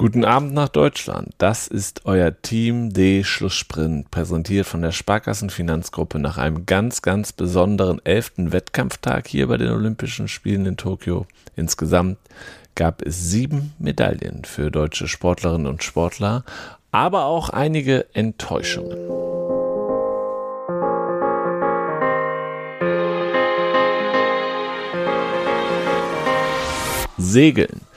Guten Abend nach Deutschland. Das ist euer Team D Schlusssprint, präsentiert von der Sparkassenfinanzgruppe nach einem ganz, ganz besonderen elften Wettkampftag hier bei den Olympischen Spielen in Tokio. Insgesamt gab es sieben Medaillen für deutsche Sportlerinnen und Sportler, aber auch einige Enttäuschungen. Segeln.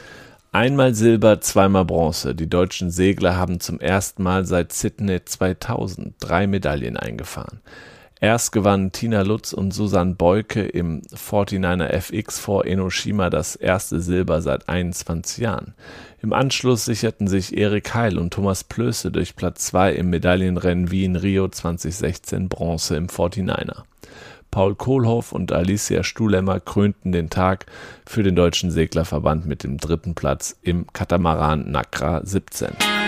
Einmal Silber, zweimal Bronze. Die deutschen Segler haben zum ersten Mal seit Sydney 2000 drei Medaillen eingefahren. Erst gewannen Tina Lutz und Susanne Beuke im 49er FX vor Enoshima das erste Silber seit 21 Jahren. Im Anschluss sicherten sich Erik Heil und Thomas Plöße durch Platz 2 im Medaillenrennen wie in Rio 2016 Bronze im 49er. Paul Kohlhoff und Alicia Stuhlemmer krönten den Tag für den Deutschen Seglerverband mit dem dritten Platz im Katamaran Nakra 17.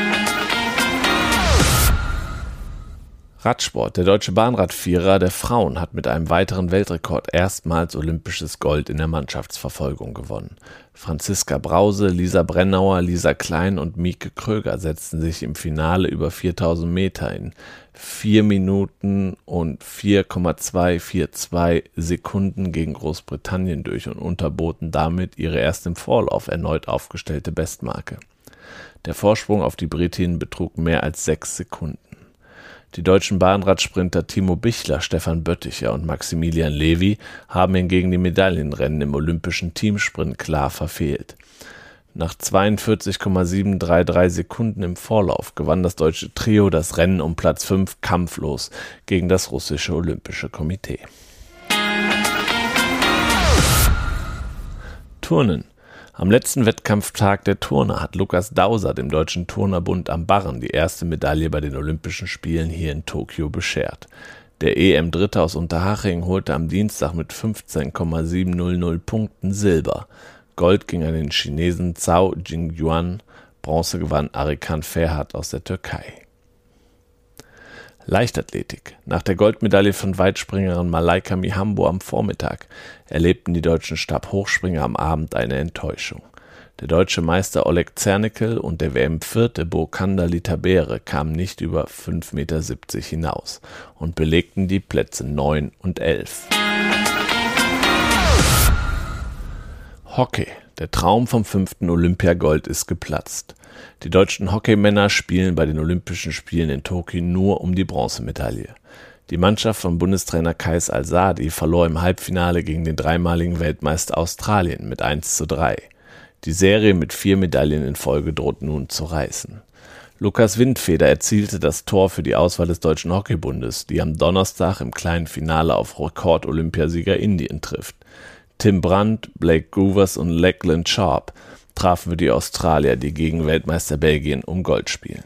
Radsport. Der deutsche Bahnradvierer der Frauen hat mit einem weiteren Weltrekord erstmals olympisches Gold in der Mannschaftsverfolgung gewonnen. Franziska Brause, Lisa Brennauer, Lisa Klein und Mieke Kröger setzten sich im Finale über 4000 Meter in 4 Minuten und 4,242 Sekunden gegen Großbritannien durch und unterboten damit ihre erst im Vorlauf erneut aufgestellte Bestmarke. Der Vorsprung auf die Britinnen betrug mehr als sechs Sekunden. Die deutschen Bahnradsprinter Timo Bichler, Stefan Bötticher und Maximilian Levi haben hingegen die Medaillenrennen im olympischen Teamsprint klar verfehlt. Nach 42,733 Sekunden im Vorlauf gewann das deutsche Trio das Rennen um Platz 5 kampflos gegen das russische Olympische Komitee. Turnen am letzten Wettkampftag der Turner hat Lukas Dauser dem Deutschen Turnerbund am Barren die erste Medaille bei den Olympischen Spielen hier in Tokio beschert. Der EM-Dritte aus Unterhaching holte am Dienstag mit 15,700 Punkten Silber. Gold ging an den Chinesen Zhao Jingyuan, Bronze gewann Arikan Ferhat aus der Türkei. Leichtathletik. Nach der Goldmedaille von Weitspringerin Malaika Mihambo am Vormittag erlebten die deutschen Stabhochspringer am Abend eine Enttäuschung. Der deutsche Meister Oleg Zernickel und der WM-Vierte Burkanda Litabere kamen nicht über 5,70 Meter hinaus und belegten die Plätze 9 und 11. Hockey. Der Traum vom fünften Olympiagold ist geplatzt. Die deutschen Hockeymänner spielen bei den Olympischen Spielen in Tokio nur um die Bronzemedaille. Die Mannschaft von Bundestrainer Kais Al-Sadi verlor im Halbfinale gegen den dreimaligen Weltmeister Australien mit 1 zu 3. Die Serie mit vier Medaillen in Folge droht nun zu reißen. Lukas Windfeder erzielte das Tor für die Auswahl des Deutschen Hockeybundes, die am Donnerstag im kleinen Finale auf Rekord-Olympiasieger Indien trifft. Tim Brandt, Blake Groovers und Lachlan Sharp trafen für die Australier, die gegen Weltmeister Belgien um Gold spielen.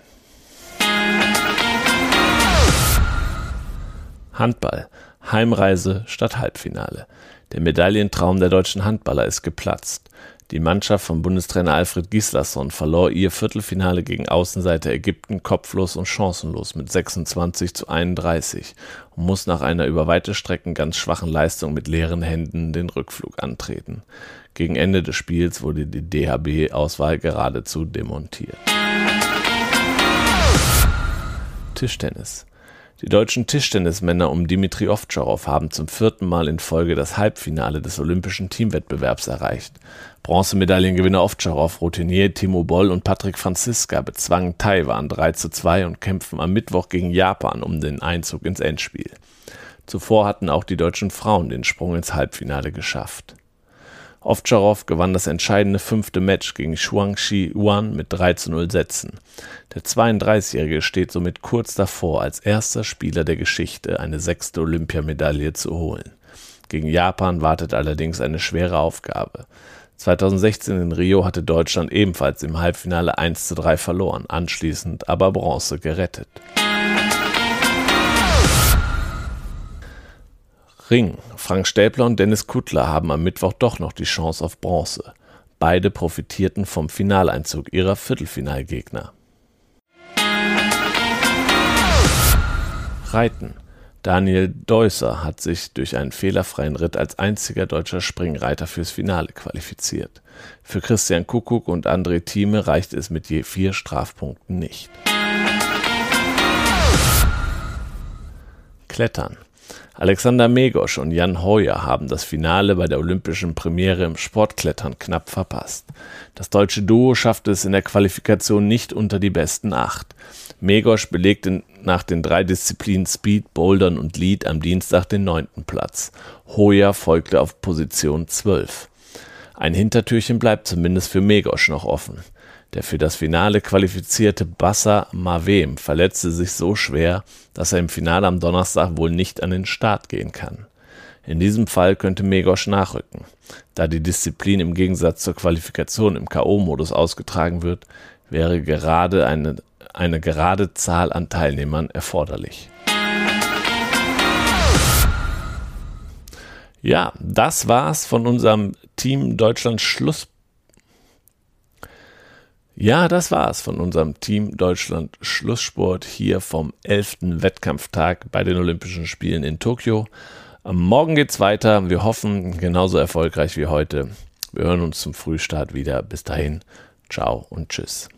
Handball. Heimreise statt Halbfinale. Der Medaillentraum der deutschen Handballer ist geplatzt. Die Mannschaft von Bundestrainer Alfred Gislason verlor ihr Viertelfinale gegen Außenseiter Ägypten kopflos und chancenlos mit 26 zu 31 und muss nach einer über weite Strecken ganz schwachen Leistung mit leeren Händen den Rückflug antreten. Gegen Ende des Spiels wurde die DHB-Auswahl geradezu demontiert. Tischtennis. Die deutschen Tischtennismänner um Dimitri Ovtcharov haben zum vierten Mal in Folge das Halbfinale des olympischen Teamwettbewerbs erreicht. Bronzemedaillengewinner Ovtcharov, Routinier Timo Boll und Patrick Franziska bezwangen Taiwan 3 zu 2 und kämpfen am Mittwoch gegen Japan um den Einzug ins Endspiel. Zuvor hatten auch die deutschen Frauen den Sprung ins Halbfinale geschafft. Ovtcharov gewann das entscheidende fünfte Match gegen Shuangxi Yuan mit 3 zu 0 Sätzen. Der 32-Jährige steht somit kurz davor, als erster Spieler der Geschichte eine sechste Olympiamedaille zu holen. Gegen Japan wartet allerdings eine schwere Aufgabe. 2016 in Rio hatte Deutschland ebenfalls im Halbfinale 1 zu 3 verloren, anschließend aber Bronze gerettet. Ring. Frank Stäbler und Dennis Kuttler haben am Mittwoch doch noch die Chance auf Bronze. Beide profitierten vom Finaleinzug ihrer Viertelfinalgegner. Reiten. Daniel Deusser hat sich durch einen fehlerfreien Ritt als einziger deutscher Springreiter fürs Finale qualifiziert. Für Christian Kuckuck und André Thieme reicht es mit je vier Strafpunkten nicht. Klettern. Alexander Megosch und Jan Heuer haben das Finale bei der olympischen Premiere im Sportklettern knapp verpasst. Das deutsche Duo schaffte es in der Qualifikation nicht unter die besten acht. Megosch belegte nach den drei Disziplinen Speed, Bouldern und Lead am Dienstag den neunten Platz. Heuer folgte auf Position 12. Ein Hintertürchen bleibt zumindest für Megosch noch offen. Der für das Finale qualifizierte Bassa Mavem verletzte sich so schwer, dass er im Finale am Donnerstag wohl nicht an den Start gehen kann. In diesem Fall könnte Megosch nachrücken. Da die Disziplin im Gegensatz zur Qualifikation im K.O.-Modus ausgetragen wird, wäre gerade eine, eine gerade Zahl an Teilnehmern erforderlich. Ja, das war's von unserem Team Deutschland Schluss ja, das war's von unserem Team Deutschland Schlusssport hier vom 11. Wettkampftag bei den Olympischen Spielen in Tokio. Morgen geht's weiter. Wir hoffen genauso erfolgreich wie heute. Wir hören uns zum Frühstart wieder. Bis dahin, ciao und tschüss.